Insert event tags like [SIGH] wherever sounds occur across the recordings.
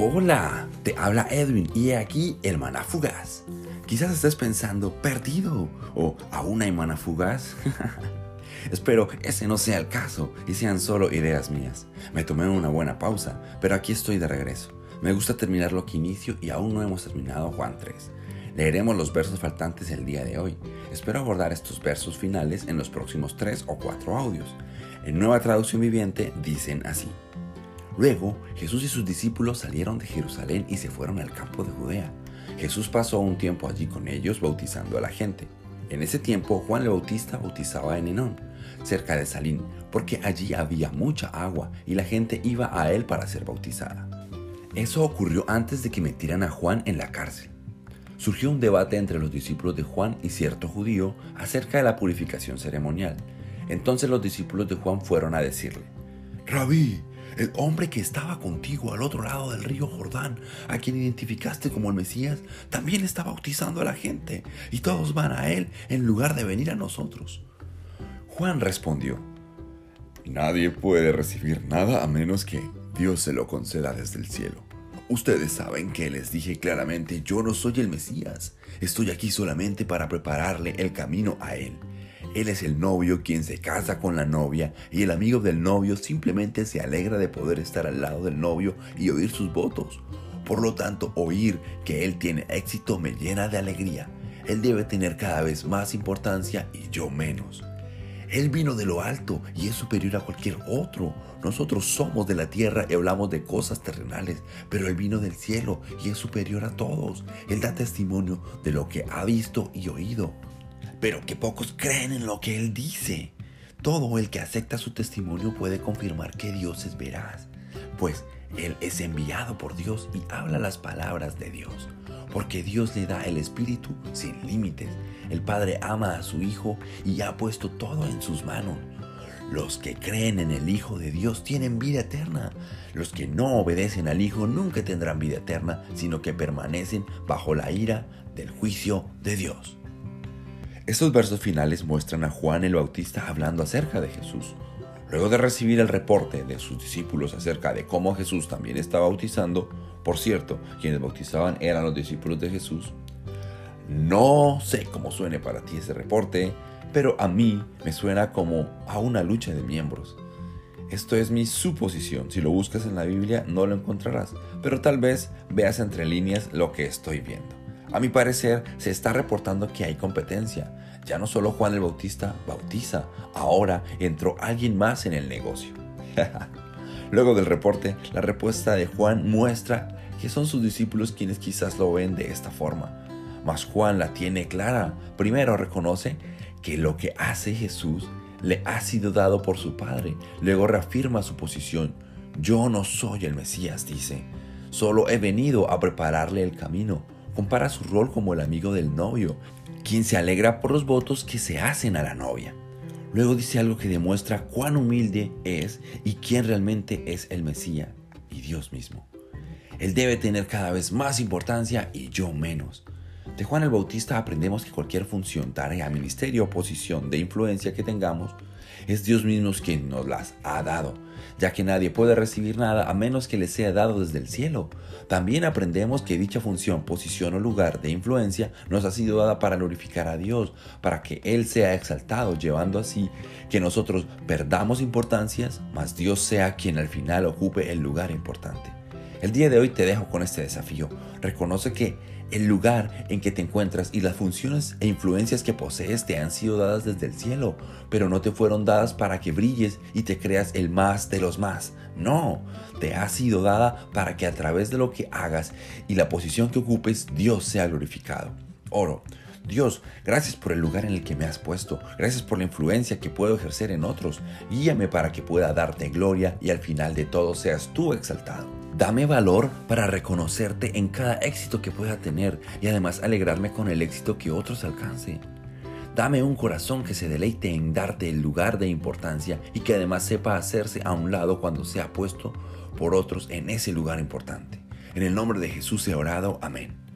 Hola, te habla Edwin y he aquí hermana fugaz. Quizás estés pensando, perdido, o aún hay mana fugaz. [LAUGHS] Espero ese no sea el caso y sean solo ideas mías. Me tomé una buena pausa, pero aquí estoy de regreso. Me gusta terminar lo que inicio y aún no hemos terminado Juan 3. Leeremos los versos faltantes el día de hoy. Espero abordar estos versos finales en los próximos 3 o 4 audios. En nueva traducción viviente dicen así. Luego, Jesús y sus discípulos salieron de Jerusalén y se fueron al campo de Judea. Jesús pasó un tiempo allí con ellos bautizando a la gente. En ese tiempo, Juan el Bautista bautizaba en Enón, cerca de Salín, porque allí había mucha agua y la gente iba a él para ser bautizada. Eso ocurrió antes de que metieran a Juan en la cárcel. Surgió un debate entre los discípulos de Juan y cierto judío acerca de la purificación ceremonial. Entonces los discípulos de Juan fueron a decirle, Rabí, el hombre que estaba contigo al otro lado del río Jordán, a quien identificaste como el Mesías, también está bautizando a la gente, y todos van a él en lugar de venir a nosotros. Juan respondió, Nadie puede recibir nada a menos que Dios se lo conceda desde el cielo. Ustedes saben que les dije claramente, yo no soy el Mesías, estoy aquí solamente para prepararle el camino a Él. Él es el novio quien se casa con la novia y el amigo del novio simplemente se alegra de poder estar al lado del novio y oír sus votos. Por lo tanto, oír que Él tiene éxito me llena de alegría. Él debe tener cada vez más importancia y yo menos. Él vino de lo alto y es superior a cualquier otro. Nosotros somos de la tierra y hablamos de cosas terrenales, pero Él vino del cielo y es superior a todos. Él da testimonio de lo que ha visto y oído pero que pocos creen en lo que Él dice. Todo el que acepta su testimonio puede confirmar que Dios es veraz, pues Él es enviado por Dios y habla las palabras de Dios, porque Dios le da el Espíritu sin límites. El Padre ama a su Hijo y ha puesto todo en sus manos. Los que creen en el Hijo de Dios tienen vida eterna. Los que no obedecen al Hijo nunca tendrán vida eterna, sino que permanecen bajo la ira del juicio de Dios. Estos versos finales muestran a Juan el Bautista hablando acerca de Jesús. Luego de recibir el reporte de sus discípulos acerca de cómo Jesús también está bautizando, por cierto, quienes bautizaban eran los discípulos de Jesús, no sé cómo suene para ti ese reporte, pero a mí me suena como a una lucha de miembros. Esto es mi suposición, si lo buscas en la Biblia no lo encontrarás, pero tal vez veas entre líneas lo que estoy viendo. A mi parecer, se está reportando que hay competencia. Ya no solo Juan el Bautista bautiza, ahora entró alguien más en el negocio. [LAUGHS] Luego del reporte, la respuesta de Juan muestra que son sus discípulos quienes quizás lo ven de esta forma. Mas Juan la tiene clara. Primero reconoce que lo que hace Jesús le ha sido dado por su Padre. Luego reafirma su posición. Yo no soy el Mesías, dice. Solo he venido a prepararle el camino compara su rol como el amigo del novio, quien se alegra por los votos que se hacen a la novia. Luego dice algo que demuestra cuán humilde es y quién realmente es el Mesías y Dios mismo. Él debe tener cada vez más importancia y yo menos. De Juan el Bautista aprendemos que cualquier función, tarea, ministerio o posición de influencia que tengamos, es Dios mismo quien nos las ha dado, ya que nadie puede recibir nada a menos que le sea dado desde el cielo. También aprendemos que dicha función, posición o lugar de influencia nos ha sido dada para glorificar a Dios, para que Él sea exaltado, llevando así que nosotros perdamos importancias, mas Dios sea quien al final ocupe el lugar importante. El día de hoy te dejo con este desafío. Reconoce que el lugar en que te encuentras y las funciones e influencias que posees te han sido dadas desde el cielo, pero no te fueron dadas para que brilles y te creas el más de los más. No, te ha sido dada para que a través de lo que hagas y la posición que ocupes, Dios sea glorificado. Oro. Dios, gracias por el lugar en el que me has puesto, gracias por la influencia que puedo ejercer en otros. Guíame para que pueda darte gloria y al final de todo seas tú exaltado. Dame valor para reconocerte en cada éxito que pueda tener y además alegrarme con el éxito que otros alcancen. Dame un corazón que se deleite en darte el lugar de importancia y que además sepa hacerse a un lado cuando sea puesto por otros en ese lugar importante. En el nombre de Jesús he orado. Amén.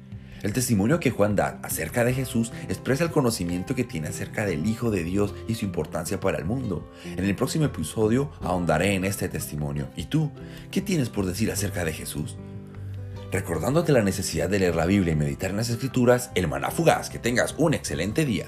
El testimonio que Juan da acerca de Jesús expresa el conocimiento que tiene acerca del Hijo de Dios y su importancia para el mundo. En el próximo episodio ahondaré en este testimonio. ¿Y tú? ¿Qué tienes por decir acerca de Jesús? recordándote la necesidad de leer la Biblia y meditar en las escrituras, el maná fugaz. Que tengas un excelente día.